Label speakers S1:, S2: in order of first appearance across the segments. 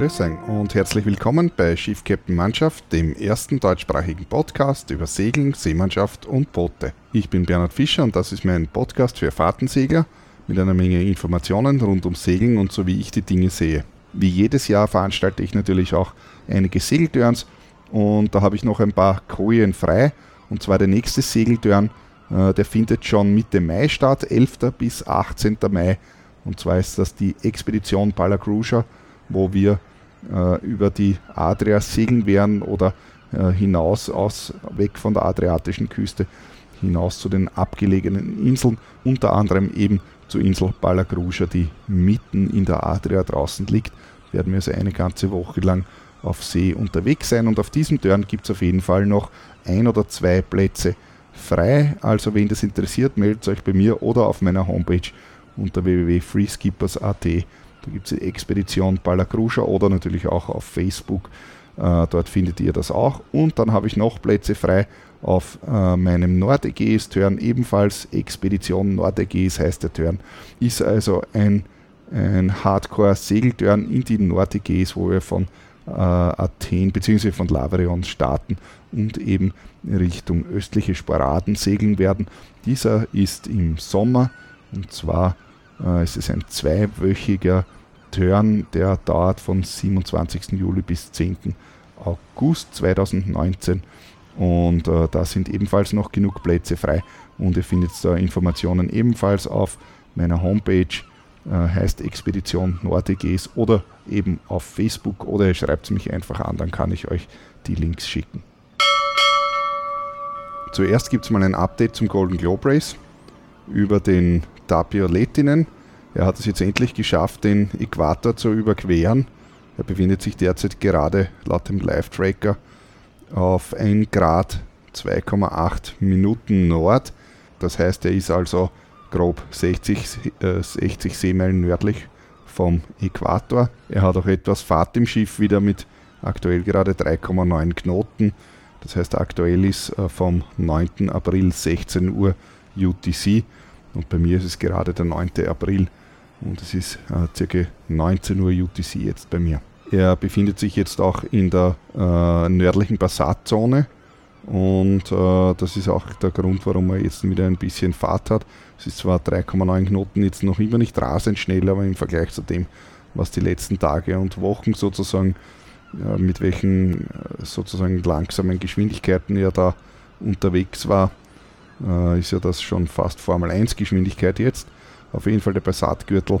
S1: Grüß und herzlich willkommen bei Schiff Captain Mannschaft, dem ersten deutschsprachigen Podcast über Segeln, Seemannschaft und Boote. Ich bin Bernhard Fischer und das ist mein Podcast für Fahrtensegler mit einer Menge Informationen rund um Segeln und so wie ich die Dinge sehe. Wie jedes Jahr veranstalte ich natürlich auch einige Segeltörns und da habe ich noch ein paar Kojen frei und zwar der nächste Segeltörn, äh, der findet schon Mitte Mai statt, 11. bis 18. Mai und zwar ist das die Expedition Palacruja, wo wir über die Adria segeln werden oder äh, hinaus aus, weg von der adriatischen Küste hinaus zu den abgelegenen Inseln, unter anderem eben zur Insel Palacruja, die mitten in der Adria draußen liegt. Werden wir also eine ganze Woche lang auf See unterwegs sein und auf diesem Turn gibt es auf jeden Fall noch ein oder zwei Plätze frei. Also wen das interessiert, meldet euch bei mir oder auf meiner Homepage unter www.freeskippers.at. Da gibt es die Expedition Palacruja oder natürlich auch auf Facebook. Äh, dort findet ihr das auch. Und dann habe ich noch Plätze frei auf äh, meinem Nordägäis-Turn, ebenfalls Expedition Nordägäis heißt der Turn. Ist also ein, ein Hardcore-Segelturn in die Nordägäis, wo wir von äh, Athen bzw. von Lavrion starten und eben Richtung östliche Sporaden segeln werden. Dieser ist im Sommer und zwar äh, ist es ein zweiwöchiger Turn, der dauert von 27. Juli bis 10. August 2019 und äh, da sind ebenfalls noch genug Plätze frei und ihr findet da Informationen ebenfalls auf meiner Homepage, äh, heißt Expedition NordEGs oder eben auf Facebook oder ihr schreibt mich einfach an, dann kann ich euch die Links schicken. Zuerst gibt es mal ein Update zum Golden Globe Race über den Tapio Lettinen. Er hat es jetzt endlich geschafft, den Äquator zu überqueren. Er befindet sich derzeit gerade laut dem Live-Tracker auf 1 Grad 2,8 Minuten Nord. Das heißt, er ist also grob 60, äh, 60 Seemeilen nördlich vom Äquator. Er hat auch etwas Fahrt im Schiff wieder mit aktuell gerade 3,9 Knoten. Das heißt, aktuell ist äh, vom 9. April 16 Uhr UTC und bei mir ist es gerade der 9. April und es ist äh, ca. 19 Uhr UTC jetzt bei mir. Er befindet sich jetzt auch in der äh, nördlichen Passatzone und äh, das ist auch der Grund, warum er jetzt wieder ein bisschen Fahrt hat. Es ist zwar 3,9 Knoten jetzt noch immer nicht rasend schnell, aber im Vergleich zu dem, was die letzten Tage und Wochen sozusagen, äh, mit welchen äh, sozusagen langsamen Geschwindigkeiten er da unterwegs war, äh, ist ja das schon fast Formel 1 Geschwindigkeit jetzt. Auf jeden Fall der Passatgürtel,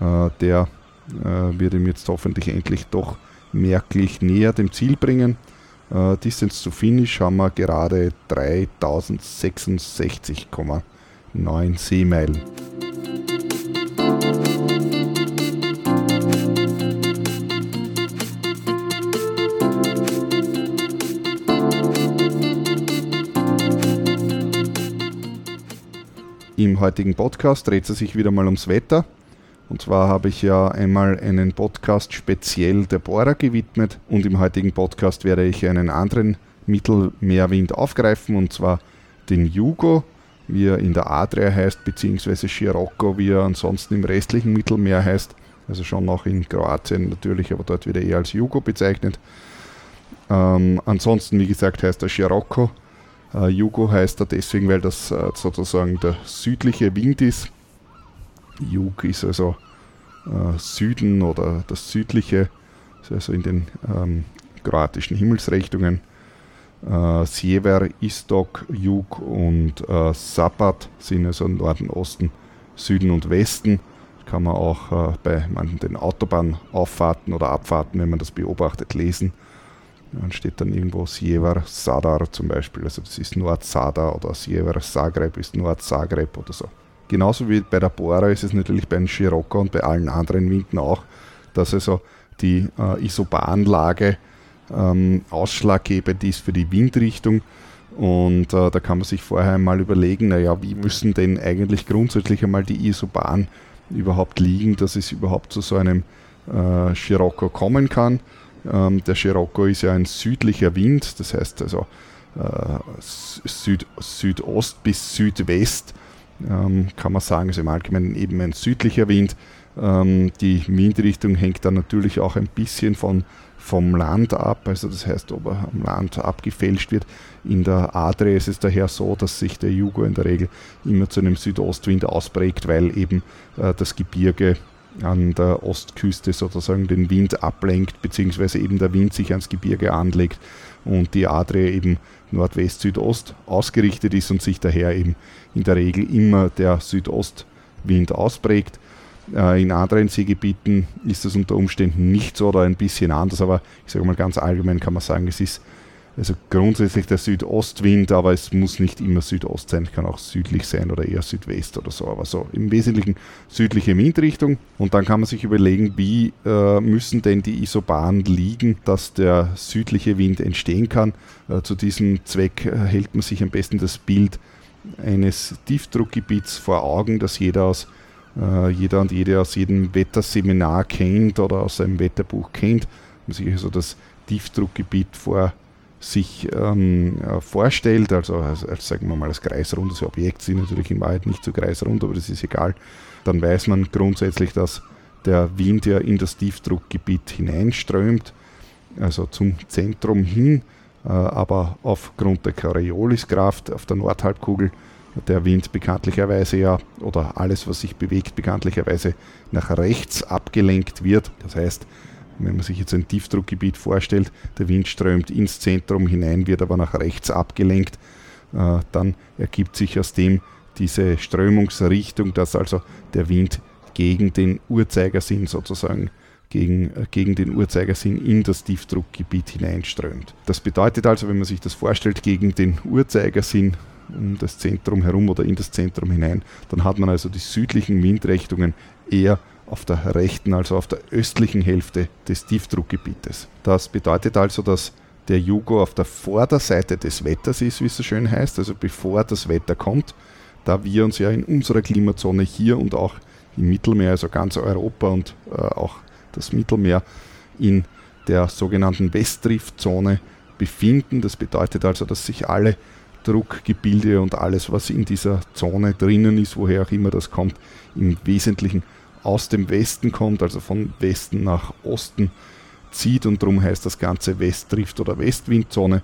S1: äh, der äh, wird ihm jetzt hoffentlich endlich doch merklich näher dem Ziel bringen. Äh, Distance to Finish haben wir gerade 3066,9 Seemeilen. Im heutigen Podcast dreht es sich wieder mal ums Wetter. Und zwar habe ich ja einmal einen Podcast speziell der Bohrer gewidmet und im heutigen Podcast werde ich einen anderen Mittelmeerwind aufgreifen und zwar den Jugo, wie er in der Adria heißt, beziehungsweise Scirocco, wie er ansonsten im restlichen Mittelmeer heißt. Also schon noch in Kroatien natürlich, aber dort wird er eher als Jugo bezeichnet. Ähm, ansonsten, wie gesagt, heißt er Scirocco äh, Jugo heißt er deswegen, weil das äh, sozusagen der südliche Wind ist. Jug ist also äh, Süden oder das südliche, also in den ähm, kroatischen Himmelsrichtungen. Äh, Sjever, Istok, Jug und äh, Sapat sind also Norden, Osten, Süden und Westen. Kann man auch äh, bei manchen den Autobahnauffahrten oder Abfahrten, wenn man das beobachtet, lesen. Dann steht dann irgendwo Sjever Sadar zum Beispiel, also das ist Nord-Sadar oder Sjever Zagreb ist Nord-Zagreb oder so. Genauso wie bei der Bora ist es natürlich bei den Scirocco und bei allen anderen Winden auch, dass also die äh, Isobahnlage ähm, ausschlaggebend ist für die Windrichtung. Und äh, da kann man sich vorher einmal überlegen, naja, wie müssen denn eigentlich grundsätzlich einmal die Isobahn überhaupt liegen, dass es überhaupt zu so einem äh, Scirocco kommen kann. Ähm, der Scirocco ist ja ein südlicher Wind, das heißt also äh, Süd, Südost bis Südwest ähm, kann man sagen, ist im Allgemeinen eben ein südlicher Wind. Ähm, die Windrichtung hängt dann natürlich auch ein bisschen von, vom Land ab, also das heißt, ob er am Land abgefälscht wird. In der Adria ist es daher so, dass sich der Jugo in der Regel immer zu einem Südostwind ausprägt, weil eben äh, das Gebirge an der Ostküste sozusagen den Wind ablenkt, beziehungsweise eben der Wind sich ans Gebirge anlegt und die Adria eben Nordwest-Südost ausgerichtet ist und sich daher eben in der Regel immer der Südostwind ausprägt. Äh, in anderen Seegebieten ist das unter Umständen nicht so oder ein bisschen anders, aber ich sage mal ganz allgemein kann man sagen, es ist also grundsätzlich der Südostwind, aber es muss nicht immer Südost sein, kann auch südlich sein oder eher Südwest oder so, aber so im Wesentlichen südliche Windrichtung. Und dann kann man sich überlegen, wie äh, müssen denn die Isobaren liegen, dass der südliche Wind entstehen kann. Äh, zu diesem Zweck äh, hält man sich am besten das Bild eines Tiefdruckgebiets vor Augen, das jeder aus äh, jeder und jede aus jedem Wetterseminar kennt oder aus seinem Wetterbuch kennt. Man sich also das Tiefdruckgebiet vor sich ähm, äh, vorstellt, also als, als, sagen wir mal als kreisrundes Objekt, sind natürlich in Wahrheit nicht so kreisrund, aber das ist egal, dann weiß man grundsätzlich, dass der Wind ja in das Tiefdruckgebiet hineinströmt, also zum Zentrum hin, äh, aber aufgrund der Corioliskraft auf der Nordhalbkugel der Wind bekanntlicherweise ja oder alles, was sich bewegt, bekanntlicherweise nach rechts abgelenkt wird. Das heißt, wenn man sich jetzt ein Tiefdruckgebiet vorstellt, der Wind strömt ins Zentrum hinein, wird aber nach rechts abgelenkt, äh, dann ergibt sich aus dem diese Strömungsrichtung, dass also der Wind gegen den Uhrzeigersinn sozusagen gegen, äh, gegen den Uhrzeigersinn in das Tiefdruckgebiet hineinströmt. Das bedeutet also, wenn man sich das vorstellt, gegen den Uhrzeigersinn um das Zentrum herum oder in das Zentrum hinein, dann hat man also die südlichen Windrichtungen eher auf der rechten, also auf der östlichen Hälfte des Tiefdruckgebietes. Das bedeutet also, dass der Jugo auf der Vorderseite des Wetters ist, wie es so schön heißt, also bevor das Wetter kommt, da wir uns ja in unserer Klimazone hier und auch im Mittelmeer, also ganz Europa und äh, auch das Mittelmeer in der sogenannten Westdriftzone befinden. Das bedeutet also, dass sich alle Druckgebilde und alles, was in dieser Zone drinnen ist, woher auch immer das kommt, im Wesentlichen aus dem Westen kommt, also von Westen nach Osten zieht und darum heißt das Ganze Westdrift oder Westwindzone.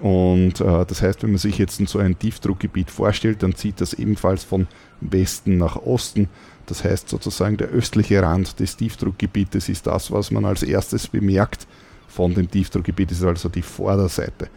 S1: Und äh, das heißt, wenn man sich jetzt so ein Tiefdruckgebiet vorstellt, dann zieht das ebenfalls von Westen nach Osten. Das heißt sozusagen der östliche Rand des Tiefdruckgebietes ist das, was man als erstes bemerkt von dem Tiefdruckgebiet, ist also die Vorderseite.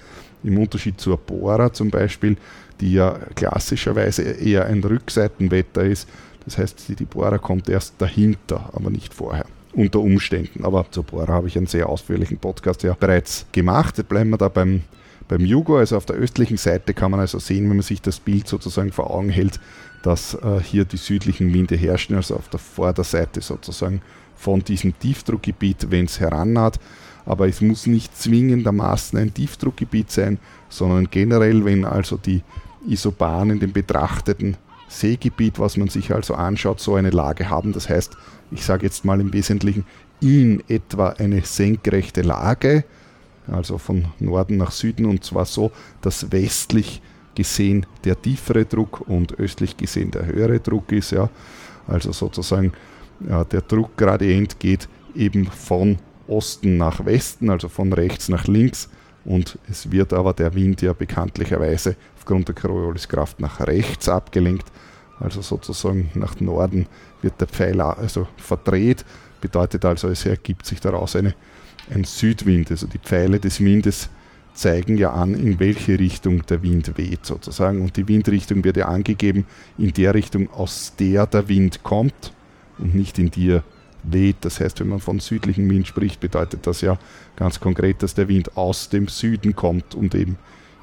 S1: Im Unterschied zur Bora zum Beispiel, die ja klassischerweise eher ein Rückseitenwetter ist, das heißt, die Bohrer kommt erst dahinter, aber nicht vorher. Unter Umständen. Aber zur Bohrer habe ich einen sehr ausführlichen Podcast ja bereits gemacht. Jetzt bleiben wir da beim, beim Jugo. Also auf der östlichen Seite kann man also sehen, wenn man sich das Bild sozusagen vor Augen hält, dass äh, hier die südlichen Winde herrschen, also auf der Vorderseite sozusagen von diesem Tiefdruckgebiet, wenn es herannaht. Aber es muss nicht zwingendermaßen ein Tiefdruckgebiet sein, sondern generell, wenn also die Isobahnen den betrachteten Seegebiet, was man sich also anschaut, so eine Lage haben. Das heißt, ich sage jetzt mal im Wesentlichen in etwa eine senkrechte Lage, also von Norden nach Süden und zwar so, dass westlich gesehen der tiefere Druck und östlich gesehen der höhere Druck ist. Ja. Also sozusagen ja, der Druckgradient geht eben von Osten nach Westen, also von rechts nach links und es wird aber der Wind ja bekanntlicherweise aufgrund der Corioliskraft nach rechts abgelenkt, also sozusagen nach Norden wird der Pfeiler also verdreht, bedeutet also, es ergibt sich daraus eine, ein Südwind. Also die Pfeile des Windes zeigen ja an, in welche Richtung der Wind weht sozusagen. Und die Windrichtung wird ja angegeben in der Richtung, aus der der Wind kommt und nicht in die er weht. Das heißt, wenn man von südlichem Wind spricht, bedeutet das ja ganz konkret, dass der Wind aus dem Süden kommt und eben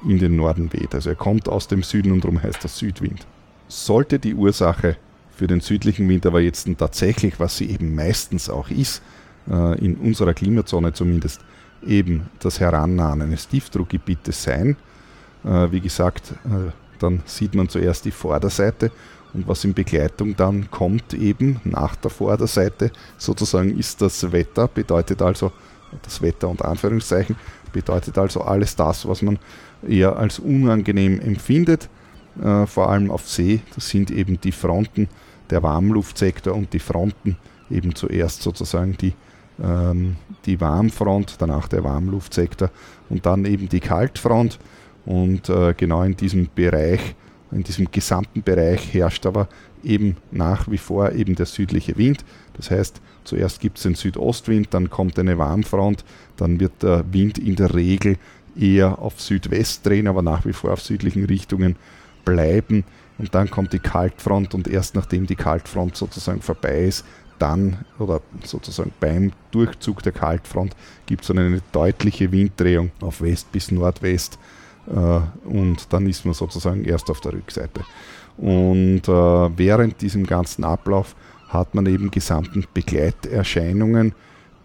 S1: in den Norden weht. Also er kommt aus dem Süden und darum heißt das Südwind. Sollte die Ursache für den südlichen Wind aber jetzt tatsächlich, was sie eben meistens auch ist, äh, in unserer Klimazone zumindest, eben das Herannahen eines Tiefdruckgebietes sein, äh, wie gesagt, äh, dann sieht man zuerst die Vorderseite und was in Begleitung dann kommt, eben nach der Vorderseite, sozusagen ist das Wetter, bedeutet also, das Wetter unter Anführungszeichen, bedeutet also alles das, was man eher als unangenehm empfindet, äh, vor allem auf See. Das sind eben die Fronten, der Warmluftsektor und die Fronten eben zuerst sozusagen die, ähm, die Warmfront, danach der Warmluftsektor und dann eben die Kaltfront. Und äh, genau in diesem Bereich, in diesem gesamten Bereich herrscht aber eben nach wie vor eben der südliche Wind. Das heißt, zuerst gibt es den Südostwind, dann kommt eine Warmfront, dann wird der Wind in der Regel eher auf Südwest drehen, aber nach wie vor auf südlichen Richtungen bleiben. Und dann kommt die Kaltfront und erst nachdem die Kaltfront sozusagen vorbei ist, dann oder sozusagen beim Durchzug der Kaltfront gibt es eine deutliche Winddrehung auf West bis Nordwest äh, und dann ist man sozusagen erst auf der Rückseite. Und äh, während diesem ganzen Ablauf hat man eben gesamten Begleiterscheinungen,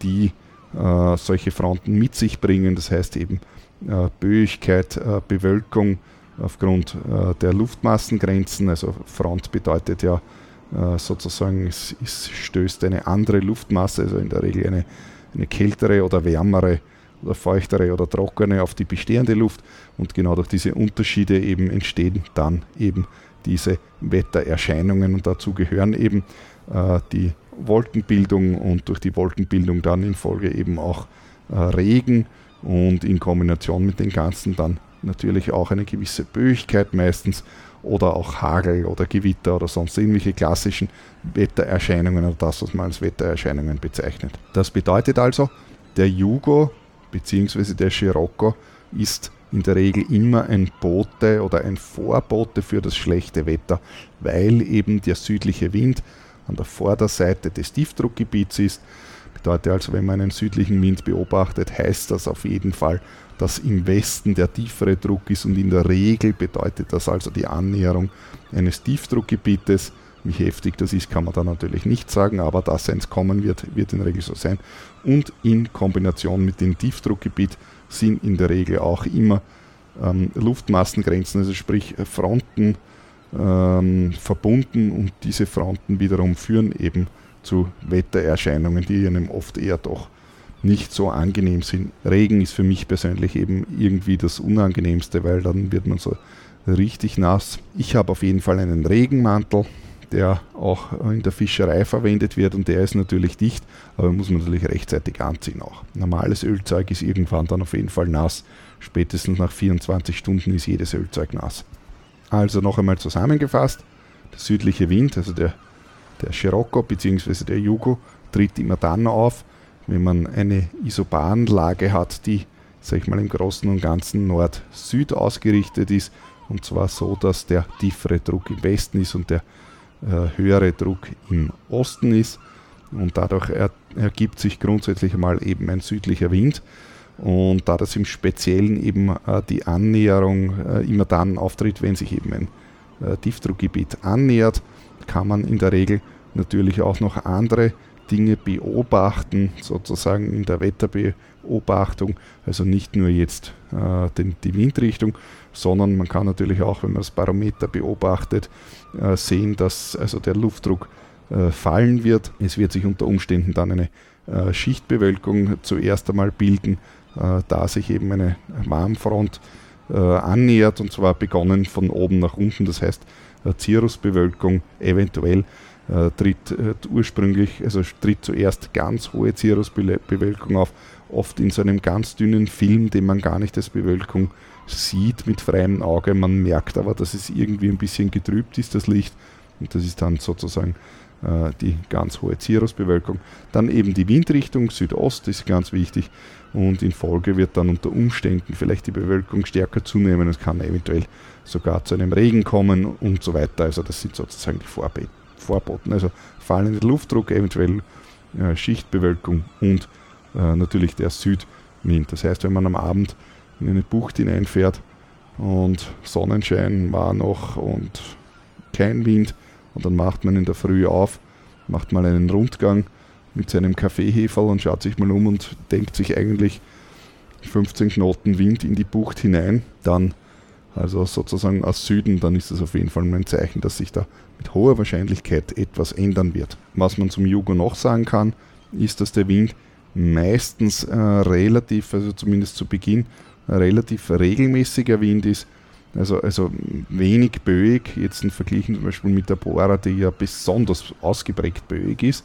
S1: die äh, solche Fronten mit sich bringen. Das heißt eben äh, Böigkeit, äh, Bewölkung aufgrund äh, der Luftmassengrenzen. Also Front bedeutet ja äh, sozusagen, es, es, stößt eine andere Luftmasse, also in der Regel eine, eine kältere oder wärmere oder feuchtere oder trockene auf die bestehende Luft und genau durch diese Unterschiede eben entstehen dann eben diese Wettererscheinungen und dazu gehören eben äh, die Wolkenbildung und durch die Wolkenbildung dann in Folge eben auch äh, Regen und in Kombination mit den ganzen dann natürlich auch eine gewisse Böigkeit meistens oder auch Hagel oder Gewitter oder sonst irgendwelche klassischen Wettererscheinungen oder das, was man als Wettererscheinungen bezeichnet. Das bedeutet also, der Jugo bzw. der Scirocco ist in der Regel immer ein Bote oder ein Vorbote für das schlechte Wetter, weil eben der südliche Wind an der Vorderseite des Tiefdruckgebiets ist. Bedeutet also, wenn man einen südlichen Wind beobachtet, heißt das auf jeden Fall, dass im Westen der tiefere Druck ist und in der Regel bedeutet das also die Annäherung eines Tiefdruckgebietes. Wie heftig das ist, kann man da natürlich nicht sagen, aber dass eins kommen wird, wird in der Regel so sein. Und in Kombination mit dem Tiefdruckgebiet sind in der Regel auch immer ähm, Luftmassengrenzen, also sprich Fronten ähm, verbunden und diese Fronten wiederum führen eben zu Wettererscheinungen, die einem oft eher doch nicht so angenehm sind. Regen ist für mich persönlich eben irgendwie das Unangenehmste, weil dann wird man so richtig nass. Ich habe auf jeden Fall einen Regenmantel, der auch in der Fischerei verwendet wird und der ist natürlich dicht, aber muss man natürlich rechtzeitig anziehen auch. Normales Ölzeug ist irgendwann dann auf jeden Fall nass. Spätestens nach 24 Stunden ist jedes Ölzeug nass. Also noch einmal zusammengefasst, der südliche Wind, also der, der Scirocco bzw. der Jugo, tritt immer dann auf, wenn man eine Isobahnlage hat, die, sag ich mal, im Großen und Ganzen Nord-Süd ausgerichtet ist, und zwar so, dass der tiefere Druck im Westen ist und der äh, höhere Druck im Osten ist. Und dadurch er, ergibt sich grundsätzlich einmal eben ein südlicher Wind. Und da das im Speziellen eben äh, die Annäherung äh, immer dann auftritt, wenn sich eben ein äh, Tiefdruckgebiet annähert, kann man in der Regel natürlich auch noch andere Dinge beobachten, sozusagen in der Wetterbeobachtung. Also nicht nur jetzt äh, den, die Windrichtung, sondern man kann natürlich auch, wenn man das Barometer beobachtet, äh, sehen, dass also der Luftdruck äh, fallen wird. Es wird sich unter Umständen dann eine äh, Schichtbewölkung zuerst einmal bilden, äh, da sich eben eine Warmfront äh, annähert und zwar begonnen von oben nach unten. Das heißt, Cirrusbewölkung eventuell äh, tritt äh, ursprünglich, also tritt zuerst ganz hohe Cirrusbewölkung auf, oft in so einem ganz dünnen Film, den man gar nicht als Bewölkung sieht mit freiem Auge. Man merkt aber, dass es irgendwie ein bisschen getrübt ist, das Licht. Und das ist dann sozusagen äh, die ganz hohe Cirrusbewölkung. Dann eben die Windrichtung, Südost ist ganz wichtig. Und in Folge wird dann unter Umständen vielleicht die Bewölkung stärker zunehmen. Es kann eventuell sogar zu einem Regen kommen und so weiter. Also das sind sozusagen die Vorbeten. Vorboten. Also fallender Luftdruck, eventuell äh, Schichtbewölkung und äh, natürlich der Südwind. Das heißt, wenn man am Abend in eine Bucht hineinfährt und Sonnenschein war noch und kein Wind und dann macht man in der Früh auf, macht mal einen Rundgang mit seinem Kaffeeheferl und schaut sich mal um und denkt sich eigentlich 15 Knoten Wind in die Bucht hinein, dann also sozusagen aus Süden, dann ist das auf jeden Fall ein Zeichen, dass sich da mit hoher Wahrscheinlichkeit etwas ändern wird. Was man zum Jugo noch sagen kann, ist, dass der Wind meistens äh, relativ, also zumindest zu Beginn, relativ regelmäßiger Wind ist. Also, also wenig böig, jetzt in Vergleich zum Beispiel mit der Bora, die ja besonders ausgeprägt böig ist.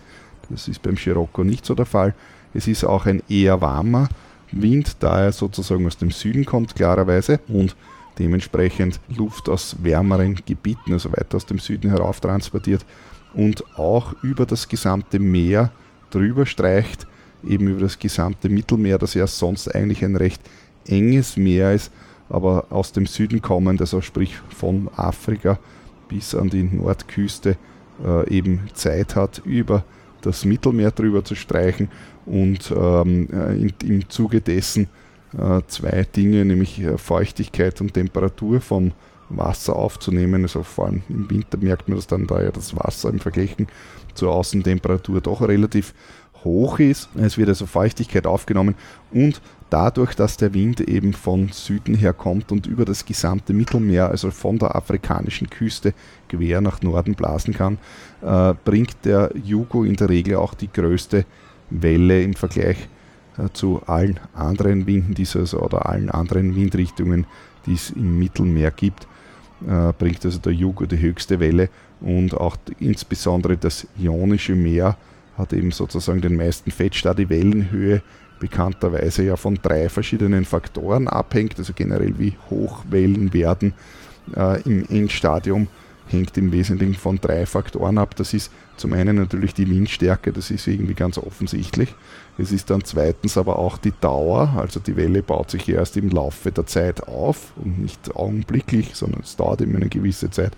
S1: Das ist beim Scirocco nicht so der Fall. Es ist auch ein eher warmer Wind, da er sozusagen aus dem Süden kommt, klarerweise, und dementsprechend Luft aus wärmeren Gebieten, also weiter aus dem Süden herauf transportiert und auch über das gesamte Meer drüber streicht, eben über das gesamte Mittelmeer, das ja sonst eigentlich ein recht enges Meer ist, aber aus dem Süden kommend, also sprich von Afrika bis an die Nordküste, äh, eben Zeit hat, über das Mittelmeer drüber zu streichen und ähm, äh, in, im Zuge dessen äh, zwei Dinge, nämlich äh, Feuchtigkeit und Temperatur vom Wasser aufzunehmen. Also vor allem im Winter merkt man das dann, da ja das Wasser im Vergleich zur Außentemperatur doch relativ hoch ist. Es wird also Feuchtigkeit aufgenommen und dadurch, dass der Wind eben von Süden her kommt und über das gesamte Mittelmeer, also von der afrikanischen Küste quer nach Norden blasen kann, äh, bringt der Jugo in der Regel auch die größte Welle im Vergleich äh, zu allen anderen Winden dieses oder allen anderen Windrichtungen, die es im Mittelmeer gibt, äh, bringt also der Jugo die höchste Welle und auch insbesondere das Ionische Meer hat eben sozusagen den meisten da die Wellenhöhe bekannterweise ja von drei verschiedenen Faktoren abhängt, also generell wie hoch Wellen werden äh, im Endstadium hängt im Wesentlichen von drei Faktoren ab. Das ist zum einen natürlich die Windstärke, das ist irgendwie ganz offensichtlich. Es ist dann zweitens aber auch die Dauer, also die Welle baut sich erst im Laufe der Zeit auf und nicht augenblicklich, sondern es dauert immer eine gewisse Zeit.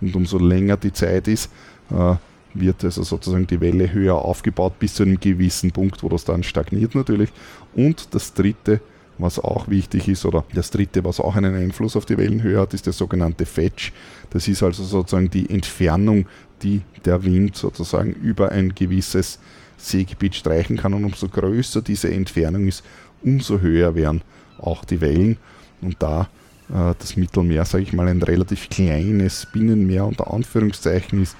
S1: Und umso länger die Zeit ist, äh, wird also sozusagen die Welle höher aufgebaut bis zu einem gewissen Punkt, wo das dann stagniert natürlich. Und das dritte was auch wichtig ist, oder das dritte, was auch einen Einfluss auf die Wellenhöhe hat, ist der sogenannte Fetch. Das ist also sozusagen die Entfernung, die der Wind sozusagen über ein gewisses Seegebiet streichen kann. Und umso größer diese Entfernung ist, umso höher werden auch die Wellen. Und da äh, das Mittelmeer, sage ich mal, ein relativ kleines Binnenmeer unter Anführungszeichen ist,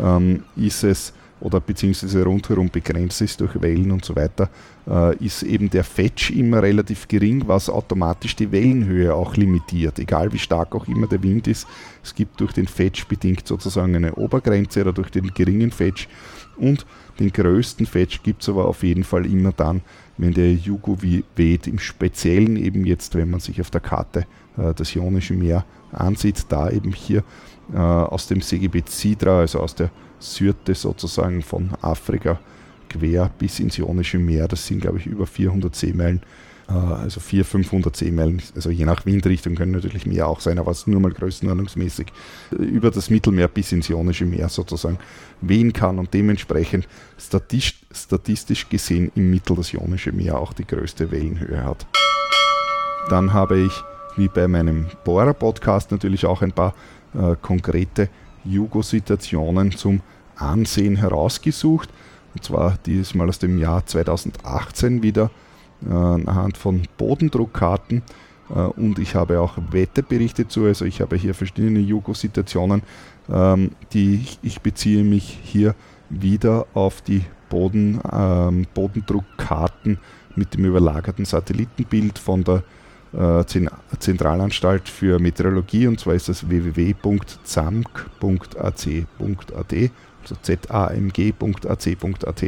S1: ähm, ist es oder beziehungsweise rundherum begrenzt ist durch Wellen und so weiter, äh, ist eben der Fetch immer relativ gering, was automatisch die Wellenhöhe auch limitiert, egal wie stark auch immer der Wind ist. Es gibt durch den Fetch bedingt sozusagen eine Obergrenze oder durch den geringen Fetch und den größten Fetch gibt es aber auf jeden Fall immer dann, wenn der Jugo weht, im Speziellen eben jetzt, wenn man sich auf der Karte äh, das Ionische Meer ansieht, da eben hier äh, aus dem Seegebiet Sidra, also aus der Syrte sozusagen von Afrika quer bis ins Ionische Meer. Das sind, glaube ich, über 400 Seemeilen, äh, also 400, 500 Seemeilen. Also je nach Windrichtung können natürlich mehr auch sein, aber es ist nur mal größenordnungsmäßig über das Mittelmeer bis ins Ionische Meer sozusagen wehen kann und dementsprechend statistisch gesehen im Mittel das Ionische Meer auch die größte Wellenhöhe hat. Dann habe ich, wie bei meinem Bohrer-Podcast, natürlich auch ein paar äh, konkrete Jugo-Situationen zum Ansehen herausgesucht. Und zwar dieses Mal aus dem Jahr 2018 wieder äh, anhand von Bodendruckkarten. Äh, und ich habe auch Wetterberichte zu. Also ich habe hier verschiedene Jugo-Situationen. Ähm, die ich beziehe mich hier wieder auf die Boden, ähm, Bodendruckkarten mit dem überlagerten Satellitenbild von der äh, Zentralanstalt für Meteorologie und zwar ist das www.zamg.ac.at, also zamg.ac.at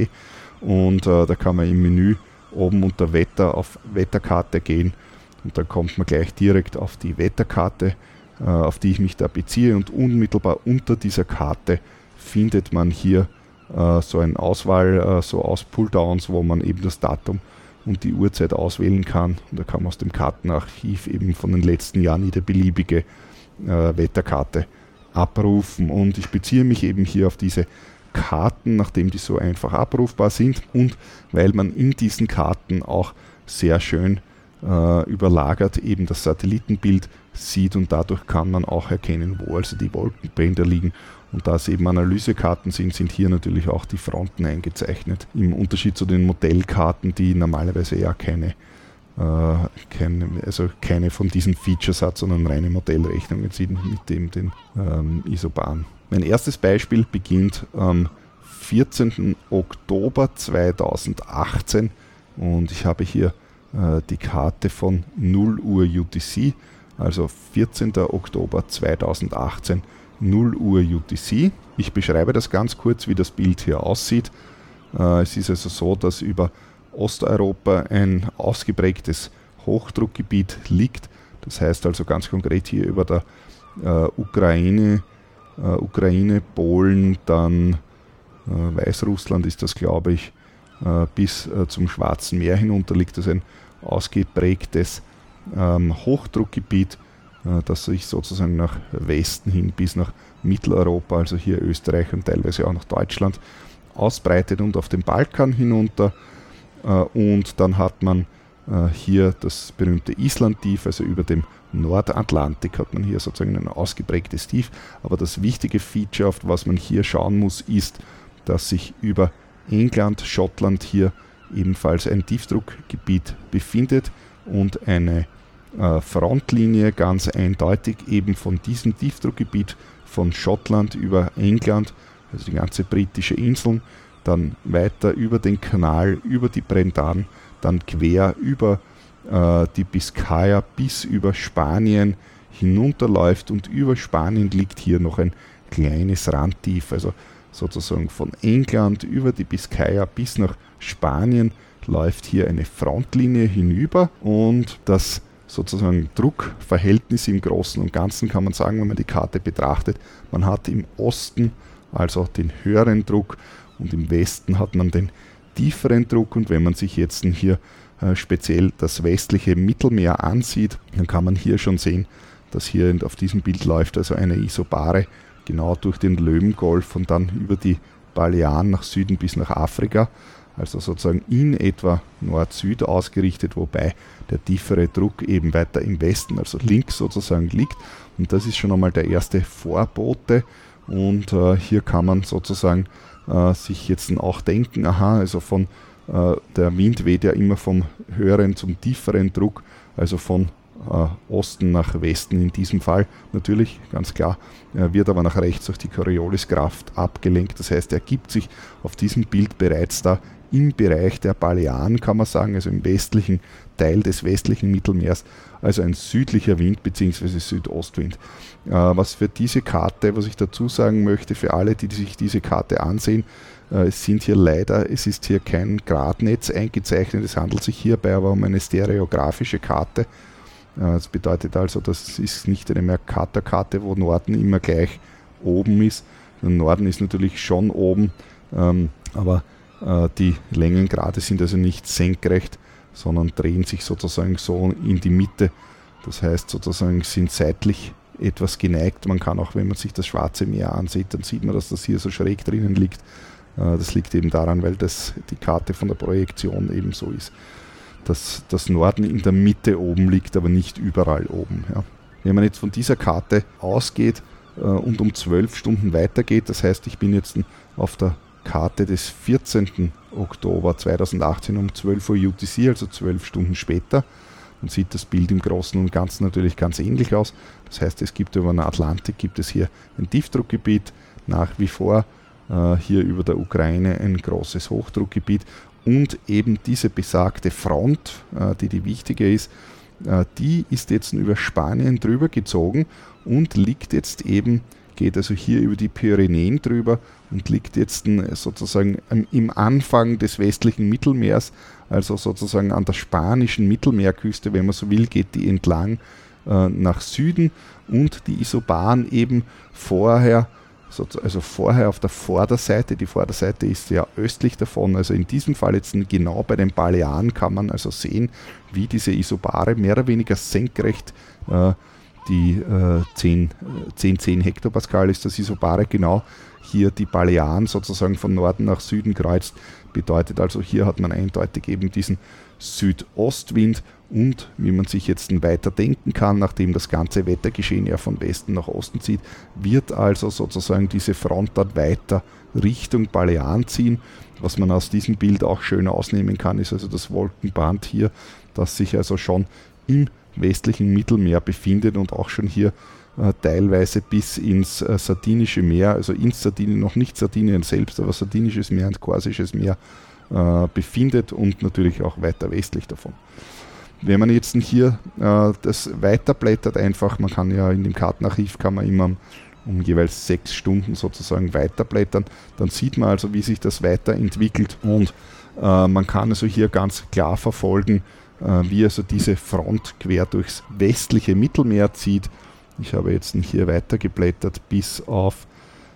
S1: und äh, da kann man im Menü oben unter Wetter auf Wetterkarte gehen und dann kommt man gleich direkt auf die Wetterkarte, äh, auf die ich mich da beziehe. Und unmittelbar unter dieser Karte findet man hier äh, so eine Auswahl, äh, so aus Pulldowns, wo man eben das Datum und die Uhrzeit auswählen kann. Und da kann man aus dem Kartenarchiv eben von den letzten Jahren jede beliebige äh, Wetterkarte abrufen. Und ich beziehe mich eben hier auf diese Karten, nachdem die so einfach abrufbar sind und weil man in diesen Karten auch sehr schön äh, überlagert eben das Satellitenbild sieht und dadurch kann man auch erkennen, wo also die Wolkenbänder liegen und da es eben Analysekarten sind, sind hier natürlich auch die Fronten eingezeichnet. Im Unterschied zu den Modellkarten, die normalerweise ja keine, äh, keine, also keine von diesen Features hat, sondern reine Modellrechnungen sind mit dem den ähm, Isoban. Mein erstes Beispiel beginnt am 14. Oktober 2018 und ich habe hier äh, die Karte von 0 Uhr UTC, also 14. Oktober 2018 0 Uhr UTC. Ich beschreibe das ganz kurz, wie das Bild hier aussieht. Äh, es ist also so, dass über Osteuropa ein ausgeprägtes Hochdruckgebiet liegt. Das heißt also ganz konkret hier über der äh, Ukraine, äh, Ukraine, Polen, dann Weißrussland ist das, glaube ich, bis zum Schwarzen Meer hinunter liegt das ein ausgeprägtes ähm, Hochdruckgebiet, das sich sozusagen nach Westen hin bis nach Mitteleuropa, also hier Österreich und teilweise auch nach Deutschland, ausbreitet und auf den Balkan hinunter. und dann hat man hier das berühmte Islandtief, also über dem Nordatlantik hat man hier sozusagen ein ausgeprägtes Tief. Aber das wichtige Feature, auf was man hier schauen muss, ist, dass sich über England, Schottland hier ebenfalls ein Tiefdruckgebiet befindet und eine äh, Frontlinie ganz eindeutig eben von diesem Tiefdruckgebiet von Schottland über England, also die ganze britische Inseln, dann weiter über den Kanal, über die Brendan, dann quer über äh, die Biskaya bis über Spanien hinunterläuft und über Spanien liegt hier noch ein kleines Randtief, also sozusagen von England über die Biskaya bis nach Spanien läuft hier eine Frontlinie hinüber und das sozusagen Druckverhältnis im Großen und Ganzen kann man sagen, wenn man die Karte betrachtet. Man hat im Osten also den höheren Druck und im Westen hat man den tieferen Druck und wenn man sich jetzt hier äh, speziell das westliche Mittelmeer ansieht, dann kann man hier schon sehen, dass hier auf diesem Bild läuft also eine Isobare genau durch den Löwengolf und dann über die Balearen nach Süden bis nach Afrika, also sozusagen in etwa Nord-Süd ausgerichtet, wobei der tiefere Druck eben weiter im Westen, also links sozusagen liegt. Und das ist schon einmal der erste Vorbote. Und äh, hier kann man sozusagen äh, sich jetzt auch denken, aha, also von äh, der Wind weht ja immer vom höheren zum tieferen Druck, also von äh, Osten nach Westen in diesem Fall natürlich, ganz klar, er wird aber nach rechts durch die Corioliskraft abgelenkt. Das heißt, er gibt sich auf diesem Bild bereits da im Bereich der Balearen, kann man sagen, also im westlichen Teil des westlichen Mittelmeers, also ein südlicher Wind bzw. Südostwind. Äh, was für diese Karte, was ich dazu sagen möchte, für alle, die sich diese Karte ansehen, äh, es sind hier leider, es ist hier kein Gradnetz eingezeichnet, es handelt sich hierbei aber um eine stereografische Karte das bedeutet also, das ist nicht eine Mercator-Karte, wo Norden immer gleich oben ist. Norden ist natürlich schon oben, ähm, aber äh, die Längengrade sind also nicht senkrecht, sondern drehen sich sozusagen so in die Mitte. Das heißt sozusagen sind seitlich etwas geneigt. Man kann auch, wenn man sich das Schwarze Meer ansieht, dann sieht man, dass das hier so schräg drinnen liegt. Äh, das liegt eben daran, weil das die Karte von der Projektion eben so ist dass das Norden in der Mitte oben liegt, aber nicht überall oben. Ja. Wenn man jetzt von dieser Karte ausgeht äh, und um 12 Stunden weitergeht, das heißt, ich bin jetzt auf der Karte des 14. Oktober 2018 um 12 Uhr UTC, also 12 Stunden später, dann sieht das Bild im Großen und Ganzen natürlich ganz ähnlich aus. Das heißt, es gibt über den Atlantik gibt es hier ein Tiefdruckgebiet, nach wie vor äh, hier über der Ukraine ein großes Hochdruckgebiet und eben diese besagte Front, äh, die die wichtige ist, äh, die ist jetzt über Spanien drüber gezogen und liegt jetzt eben, geht also hier über die Pyrenäen drüber und liegt jetzt sozusagen im Anfang des westlichen Mittelmeers, also sozusagen an der spanischen Mittelmeerküste, wenn man so will, geht die entlang äh, nach Süden und die Isobaren eben vorher also vorher auf der Vorderseite, die Vorderseite ist ja östlich davon, also in diesem Fall jetzt genau bei den Balearen kann man also sehen, wie diese Isobare mehr oder weniger senkrecht äh, die äh, 10, 10, 10 Hektopascal ist das Isobare genau hier die Balearen sozusagen von Norden nach Süden kreuzt. Bedeutet also, hier hat man eindeutig eben diesen Südostwind und wie man sich jetzt weiter denken kann, nachdem das ganze Wettergeschehen ja von Westen nach Osten zieht, wird also sozusagen diese Front dann weiter Richtung Balearen ziehen. Was man aus diesem Bild auch schön ausnehmen kann, ist also das Wolkenband hier, das sich also schon im westlichen Mittelmeer befindet und auch schon hier äh, teilweise bis ins äh, Sardinische Meer, also ins Sardinien, noch nicht Sardinien selbst, aber Sardinisches Meer und Korsisches Meer äh, befindet und natürlich auch weiter westlich davon. Wenn man jetzt hier das weiterblättert, einfach, man kann ja in dem Kartenarchiv kann man immer um jeweils sechs Stunden sozusagen weiterblättern. Dann sieht man also, wie sich das weiterentwickelt und man kann also hier ganz klar verfolgen, wie also diese Front quer durchs westliche Mittelmeer zieht. Ich habe jetzt hier weitergeblättert bis auf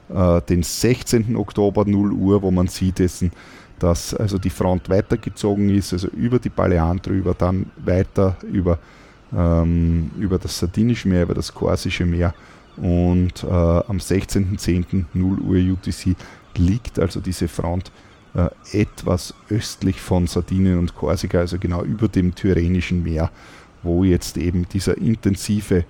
S1: äh, den 16. Oktober 0 Uhr, wo man sieht, dessen, dass also die Front weitergezogen ist, also über die Balearen drüber, dann weiter über, ähm, über das Sardinische Meer, über das Korsische Meer und äh, am 16.10. 0 Uhr UTC liegt also diese Front äh, etwas östlich von Sardinien und Korsika, also genau über dem Tyrrhenischen Meer, wo jetzt eben dieser intensive,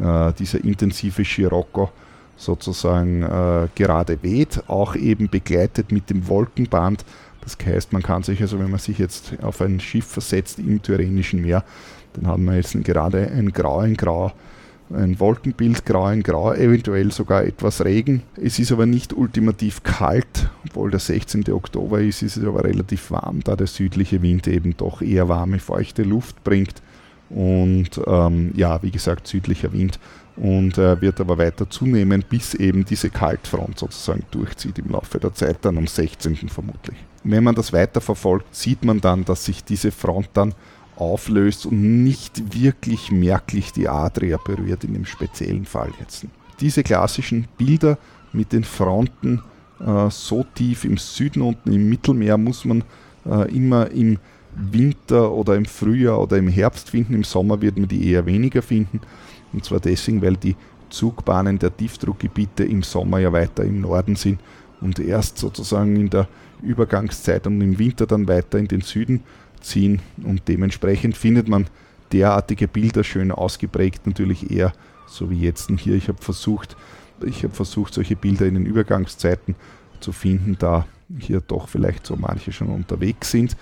S1: äh, dieser intensive Scirocco sozusagen äh, gerade weht, auch eben begleitet mit dem Wolkenband. Das heißt, man kann sich also, wenn man sich jetzt auf ein Schiff versetzt im Tyrrhenischen Meer, dann haben wir jetzt gerade ein Grau in Grau ein Wolkenbild, grau in grau, eventuell sogar etwas Regen. Es ist aber nicht ultimativ kalt, obwohl der 16. Oktober ist, ist es aber relativ warm, da der südliche Wind eben doch eher warme, feuchte Luft bringt. Und ähm, ja, wie gesagt, südlicher Wind und äh, wird aber weiter zunehmen, bis eben diese Kaltfront sozusagen durchzieht im Laufe der Zeit, dann am 16. vermutlich. Wenn man das weiter verfolgt, sieht man dann, dass sich diese Front dann auflöst und nicht wirklich merklich die Adria berührt in dem speziellen Fall jetzt. Diese klassischen Bilder mit den Fronten äh, so tief im Süden unten im Mittelmeer muss man äh, immer im Winter oder im Frühjahr oder im Herbst finden. Im Sommer wird man die eher weniger finden. Und zwar deswegen, weil die Zugbahnen der Tiefdruckgebiete im Sommer ja weiter im Norden sind und erst sozusagen in der Übergangszeit und im Winter dann weiter in den Süden ziehen und dementsprechend findet man derartige Bilder schön ausgeprägt natürlich eher so wie jetzt hier. Ich habe versucht, ich habe versucht, solche Bilder in den Übergangszeiten zu finden, da hier doch vielleicht so manche schon unterwegs sind.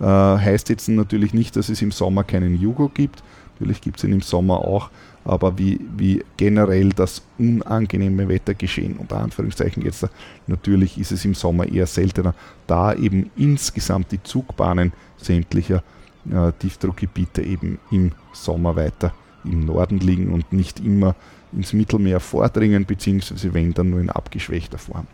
S1: Äh, heißt jetzt natürlich nicht, dass es im Sommer keinen Jugo gibt. Natürlich gibt es ihn im Sommer auch, aber wie, wie generell das unangenehme Wettergeschehen, unter Anführungszeichen jetzt, natürlich ist es im Sommer eher seltener, da eben insgesamt die Zugbahnen sämtlicher äh, Tiefdruckgebiete eben im Sommer weiter im Norden liegen und nicht immer ins Mittelmeer vordringen, beziehungsweise wenn dann nur in abgeschwächter Form.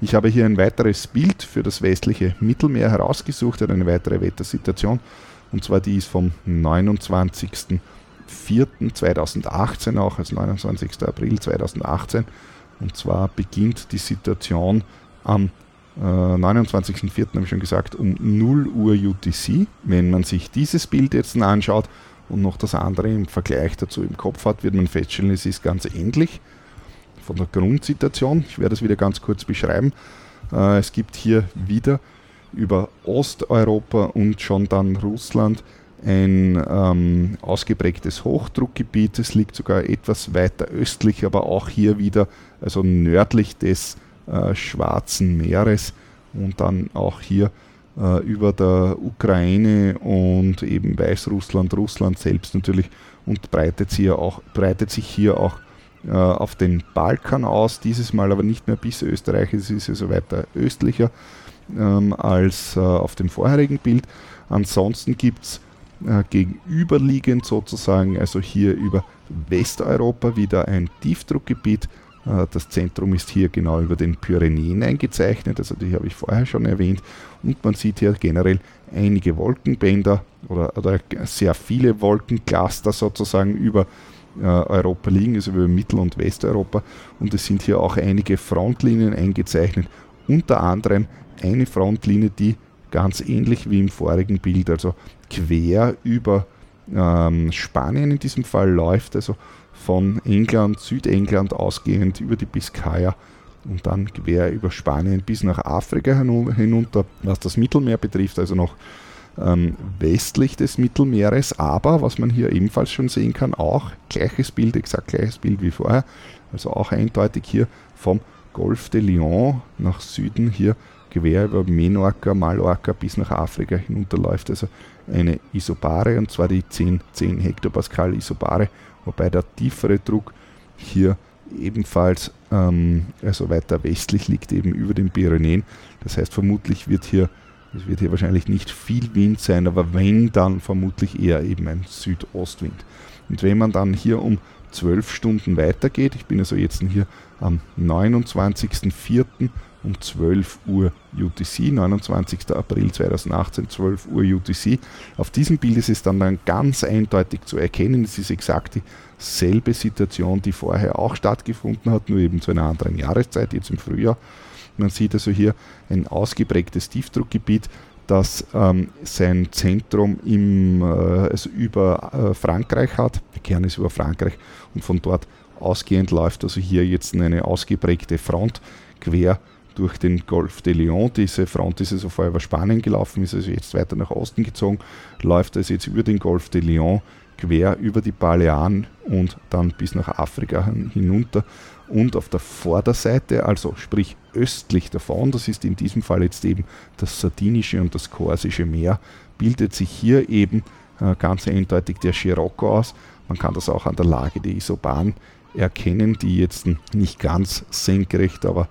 S1: Ich habe hier ein weiteres Bild für das westliche Mittelmeer herausgesucht, eine weitere Wettersituation, und zwar die ist vom 29.04.2018 auch, also 29. April 2018. Und zwar beginnt die Situation am äh, 29.04. habe ich schon gesagt, um 0 Uhr UTC. Wenn man sich dieses Bild jetzt anschaut und noch das andere im Vergleich dazu im Kopf hat, wird man feststellen, es ist ganz ähnlich von der Grundsituation. Ich werde es wieder ganz kurz beschreiben. Äh, es gibt hier wieder über Osteuropa und schon dann Russland ein ähm, ausgeprägtes Hochdruckgebiet. Es liegt sogar etwas weiter östlich, aber auch hier wieder, also nördlich des äh, Schwarzen Meeres und dann auch hier äh, über der Ukraine und eben Weißrussland, Russland selbst natürlich und breitet, sie auch, breitet sich hier auch äh, auf den Balkan aus, dieses Mal aber nicht mehr bis Österreich, es ist also weiter östlicher ähm, als äh, auf dem vorherigen Bild. Ansonsten gibt es äh, gegenüberliegend sozusagen, also hier über Westeuropa wieder ein Tiefdruckgebiet, äh, das Zentrum ist hier genau über den Pyrenäen eingezeichnet, also die habe ich vorher schon erwähnt. Und man sieht hier generell einige Wolkenbänder oder, oder sehr viele Wolkencluster sozusagen über äh, Europa liegen, also über Mittel- und Westeuropa. Und es sind hier auch einige Frontlinien eingezeichnet, unter anderem eine Frontlinie, die ganz ähnlich wie im vorigen Bild, also quer über ähm, Spanien in diesem Fall läuft, also von England, Südengland ausgehend über die Biskaya und dann quer über Spanien bis nach Afrika hinunter, was das Mittelmeer betrifft, also noch ähm, westlich des Mittelmeeres, aber was man hier ebenfalls schon sehen kann, auch gleiches Bild, exakt gleiches Bild wie vorher, also auch eindeutig hier vom Golf de Lyon nach Süden hier quer über Menorca, Mallorca bis nach Afrika hinunterläuft, also eine Isobare und zwar die 10, 10 Hektopascal Isobare wobei der tiefere Druck hier ebenfalls ähm, also weiter westlich liegt, eben über den Pyrenäen. Das heißt, vermutlich wird hier Es wird hier wahrscheinlich nicht viel Wind sein, aber wenn, dann vermutlich eher eben ein Südostwind. Und wenn man dann hier um 12 Stunden weitergeht, ich bin also jetzt hier am 29.04. um 12 Uhr UTC, 29. April 2018, 12 Uhr UTC. Auf diesem Bild ist es dann, dann ganz eindeutig zu erkennen, es ist exakt dieselbe Situation, die vorher auch stattgefunden hat, nur eben zu einer anderen Jahreszeit, jetzt im Frühjahr. Man sieht also hier ein ausgeprägtes Tiefdruckgebiet, das ähm, sein Zentrum im, äh, also über äh, Frankreich hat. Der Kern ist über Frankreich und von dort ausgehend läuft also hier jetzt eine ausgeprägte Front quer durch den Golf de Lyon. Diese Front ist also vorher über Spanien gelaufen, ist also jetzt weiter nach Osten gezogen, läuft also jetzt über den Golf de Lyon quer über die Balearen und dann bis nach Afrika hinunter und auf der Vorderseite, also sprich östlich davon, das ist in diesem Fall jetzt eben das Sardinische und das Korsische Meer, bildet sich hier eben äh, ganz eindeutig der Scirocco aus. Man kann das auch an der Lage der Isoban erkennen, die jetzt nicht ganz senkrecht, aber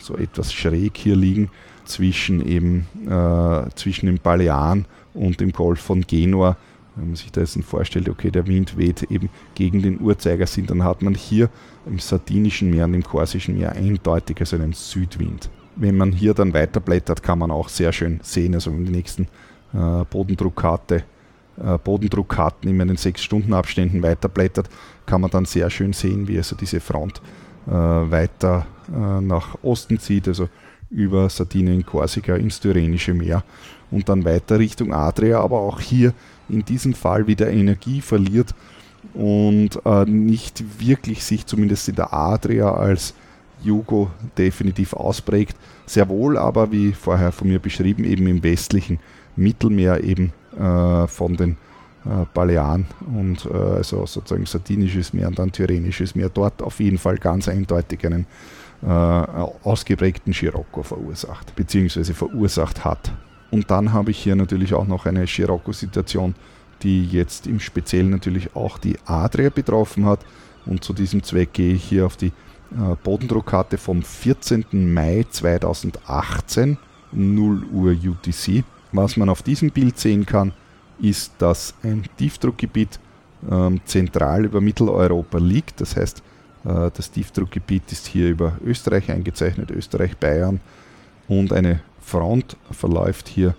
S1: so etwas schräg hier liegen zwischen eben äh, zwischen den Balearen und dem Golf von Genua wenn man sich da vorstellt, okay, der Wind weht eben gegen den Uhrzeigersinn, dann hat man hier im Sardinischen Meer und im Korsischen Meer eindeutig also einen Südwind. Wenn man hier dann weiterblättert, kann man auch sehr schön sehen, also wenn die nächsten äh, Bodendruckkarte äh, Bodendruckkarten immer in den 6-Stunden-Abständen weiterblättert, kann man dann sehr schön sehen, wie also diese Front weiter äh, nach Osten zieht, also über Sardinien, Korsika ins Tyrrhenische Meer und dann weiter Richtung Adria, aber auch hier in diesem Fall wieder Energie verliert und äh, nicht wirklich sich zumindest in der Adria als Jugo definitiv ausprägt. Sehr wohl aber, wie vorher von mir beschrieben, eben im westlichen Mittelmeer eben äh, von den äh, Balearen und äh, also sozusagen Sardinisches Meer und dann Tyrrhenisches Meer dort auf jeden Fall ganz eindeutig einen äh, ausgeprägten Scirocco verursacht, beziehungsweise verursacht hat. Und dann habe ich hier natürlich auch noch eine Scirocco-Situation, die jetzt im Speziellen natürlich auch die Adria betroffen hat. Und zu diesem Zweck gehe ich hier auf die äh, Bodendruckkarte vom 14. Mai 2018, 0 Uhr UTC. Was man auf diesem Bild sehen kann, ist, dass ein Tiefdruckgebiet ähm, zentral über Mitteleuropa liegt. Das heißt, äh, das Tiefdruckgebiet ist hier über Österreich eingezeichnet, Österreich, Bayern und eine Front verläuft hier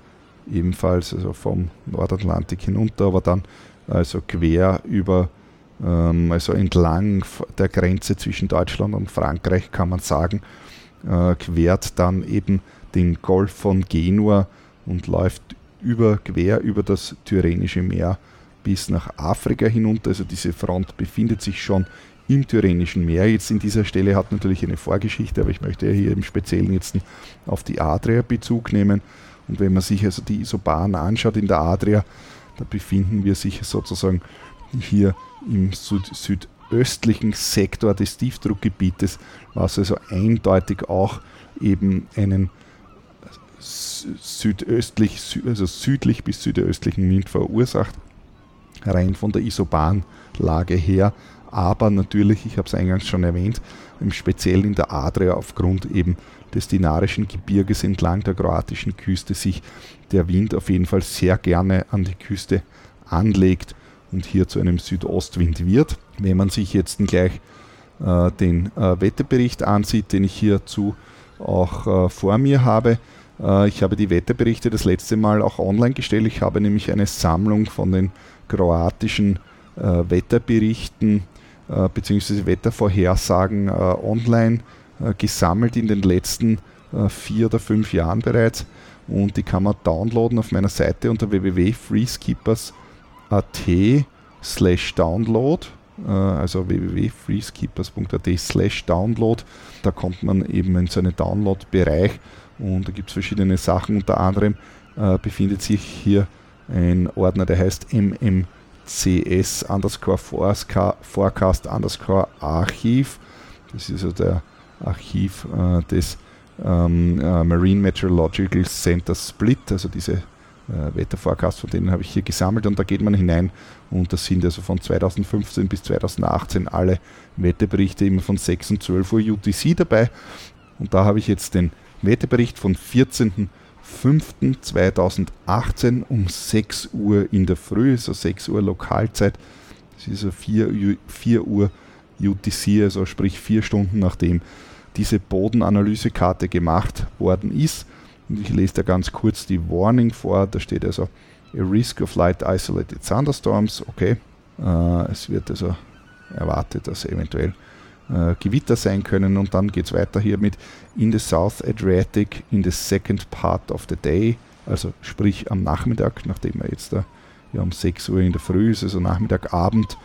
S1: ebenfalls also vom Nordatlantik hinunter, aber dann also quer über, ähm, also entlang der Grenze zwischen Deutschland und Frankreich kann man sagen, äh, quert dann eben den Golf von Genua und läuft über, quer über das Tyrrhenische Meer bis nach Afrika hinunter. Also diese Front befindet sich schon im Tyrrhenischen Meer. Jetzt in dieser Stelle hat natürlich eine Vorgeschichte, aber ich möchte hier im Speziellen jetzt auf die Adria Bezug nehmen. Und wenn man sich also die Isobaren anschaut in der Adria, da befinden wir sich sozusagen hier im Süd südöstlichen Sektor des Tiefdruckgebietes, was also eindeutig auch eben einen südöstlich, also südlich bis südöstlichen Wind verursacht, rein von der Isobahnlage her aber natürlich, ich habe es eingangs schon erwähnt, im Speziell in der Adria aufgrund eben des Dinarischen Gebirges entlang der kroatischen Küste sich der Wind auf jeden Fall sehr gerne an die Küste anlegt und hier zu einem Südostwind wird. Wenn man sich jetzt gleich äh, den äh, Wetterbericht ansieht, den ich hierzu auch äh, vor mir habe, ich habe die Wetterberichte das letzte Mal auch online gestellt. Ich habe nämlich eine Sammlung von den kroatischen äh, Wetterberichten äh, bzw. Wettervorhersagen äh, online äh, gesammelt in den letzten äh, vier oder fünf Jahren bereits und die kann man downloaden auf meiner Seite unter www.freeskippers.at slash download äh, also www.freeskippers.at slash download da kommt man eben in so einen Download-Bereich und da gibt es verschiedene Sachen, unter anderem äh, befindet sich hier ein Ordner, der heißt MM cs underscore forecast underscore archiv. Das ist also der Archiv äh, des ähm, äh, Marine Meteorological Center Split, also diese äh, Wetterforecast, von denen habe ich hier gesammelt. Und da geht man hinein und das sind also von 2015 bis 2018 alle Wetterberichte immer von 6 und 12 Uhr UTC dabei. Und da habe ich jetzt den Wetterbericht von 14. 5.2018 um 6 Uhr in der Früh, so 6 Uhr Lokalzeit. Das ist so 4, 4 Uhr UTC, also sprich 4 Stunden nachdem diese Bodenanalysekarte gemacht worden ist. Und ich lese da ganz kurz die Warning vor. Da steht also a risk of light isolated thunderstorms. Okay, äh, es wird also erwartet, dass eventuell äh, Gewitter sein können. Und dann geht es weiter hier mit in the South Adriatic in the second part of the day. Also sprich am Nachmittag, nachdem wir jetzt da ja, um 6 Uhr in der Früh ist, also Nachmittag, Abend.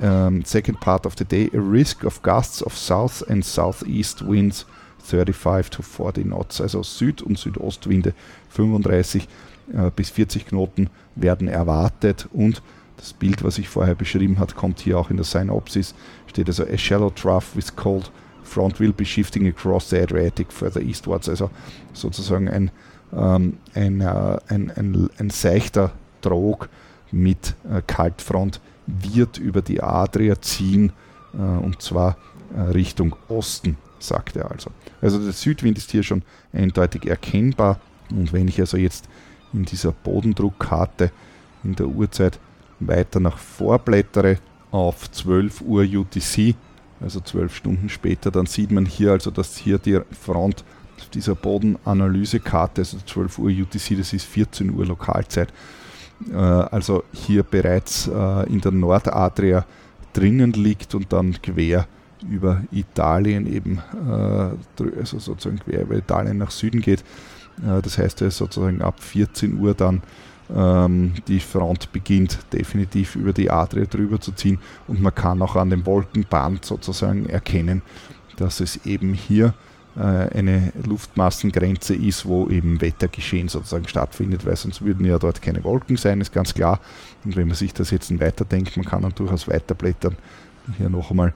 S1: Um, ähm, second part of the day, a risk of gusts of south and southeast winds 35 to 40 knots, also Süd- und Südostwinde 35 äh, bis 40 Knoten werden erwartet und das Bild, was ich vorher beschrieben habe, kommt hier auch in der Synopsis. Steht also a shallow trough with cold front will be shifting across the Adriatic further eastwards. Also sozusagen ein, ähm, ein, äh, ein, ein, ein, seichter Trog mit äh, Kaltfront wird über die Adria ziehen äh, und zwar äh, Richtung Osten, sagt er also. Also der Südwind ist hier schon eindeutig erkennbar und wenn ich also jetzt in dieser Bodendruckkarte in der Uhrzeit weiter nach vorblättere auf 12 Uhr UTC, also 12 Stunden später, dann sieht man hier also, dass hier die Front dieser Bodenanalysekarte, also 12 Uhr UTC, das ist 14 Uhr Lokalzeit, äh, also hier bereits äh, in der Nordadria drinnen liegt und dann quer über Italien eben, äh, also sozusagen quer über Italien nach Süden geht. Das heißt, er ist sozusagen ab 14 Uhr dann ähm, die Front beginnt definitiv über die Adria drüber zu ziehen und man kann auch an dem Wolkenband sozusagen erkennen, dass es eben hier äh, eine Luftmassengrenze ist, wo eben Wettergeschehen sozusagen stattfindet, weil sonst würden ja dort keine Wolken sein, ist ganz klar. Und wenn man sich das jetzt weiterdenkt, man kann dann durchaus weiterblättern. Hier noch einmal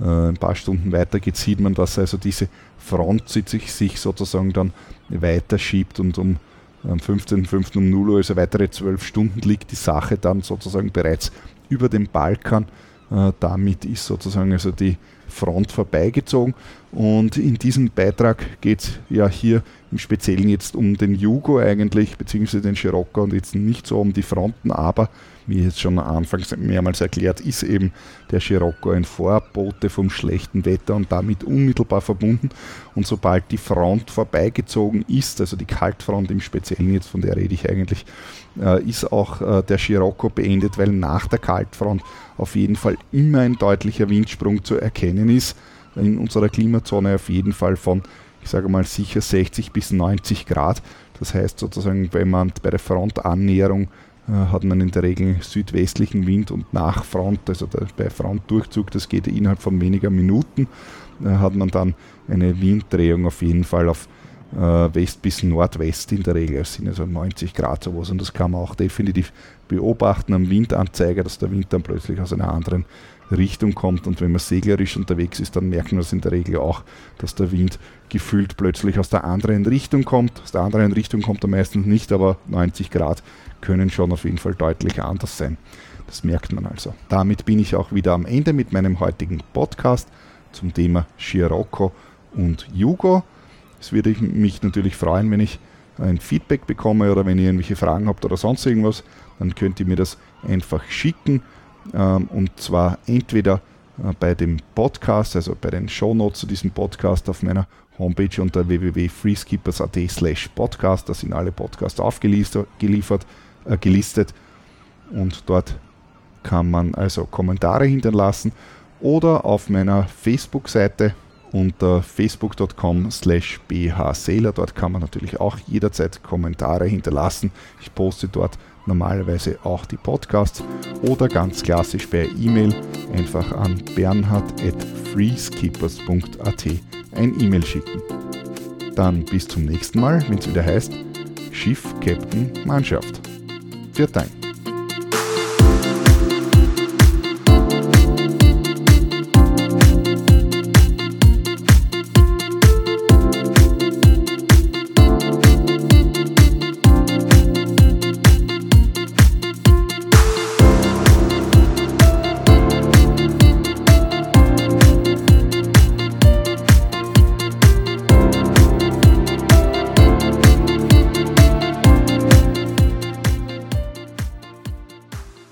S1: äh, ein paar Stunden weiter geht, sieht man, dass also diese Front sich sozusagen dann weiter schiebt und um am 15.05. um 0 Uhr, also weitere zwölf Stunden liegt die Sache dann sozusagen bereits über dem Balkan. Äh, damit ist sozusagen also die Front vorbeigezogen. Und in diesem Beitrag geht es ja hier im Speziellen jetzt um den Jugo eigentlich, beziehungsweise den Scirocco und jetzt nicht so um die Fronten, aber wie jetzt schon anfangs mehrmals erklärt, ist eben der Scirocco ein Vorbote vom schlechten Wetter und damit unmittelbar verbunden. Und sobald die Front vorbeigezogen ist, also die Kaltfront im Speziellen, jetzt von der rede ich eigentlich, äh, ist auch äh, der Scirocco beendet, weil nach der Kaltfront auf jeden Fall immer ein deutlicher Windsprung zu erkennen ist. In unserer Klimazone auf jeden Fall von, ich sage mal, sicher 60 bis 90 Grad. Das heißt sozusagen, wenn man bei der Frontannäherung äh, hat man in der Regel südwestlichen Wind und nach Front, also der, bei Frontdurchzug, das geht innerhalb von weniger Minuten, äh, hat man dann eine Winddrehung auf jeden Fall auf äh, West bis Nordwest in der Regel. Das sind also 90 Grad sowas und das kann man auch definitiv beobachten am Windanzeiger, dass der Wind dann plötzlich aus einer anderen Richtung kommt und wenn man seglerisch unterwegs ist, dann merkt man das in der Regel auch, dass der Wind gefühlt plötzlich aus der anderen Richtung kommt. Aus der anderen Richtung kommt er meistens nicht, aber 90 Grad können schon auf jeden Fall deutlich anders sein. Das merkt man also. Damit bin ich auch wieder am Ende mit meinem heutigen Podcast zum Thema Scirocco und Jugo. Es würde mich natürlich freuen, wenn ich ein Feedback bekomme oder wenn ihr irgendwelche Fragen habt oder sonst irgendwas, dann könnt ihr mir das einfach schicken. Ähm, und zwar entweder äh, bei dem Podcast, also bei den Shownotes zu diesem Podcast auf meiner Homepage unter www.freeskippers.at slash podcast. Da sind alle Podcasts aufgelistet äh, gelistet und dort kann man also Kommentare hinterlassen oder auf meiner Facebook-Seite unter facebook.com slash bhseeler. Dort kann man natürlich auch jederzeit Kommentare hinterlassen. Ich poste dort normalerweise auch die Podcasts oder ganz klassisch per E-Mail einfach an bernhard.freeskippers.at ein E-Mail schicken. Dann bis zum nächsten Mal, wenn es wieder heißt Schiff, Captain, Mannschaft. Vielen Dank.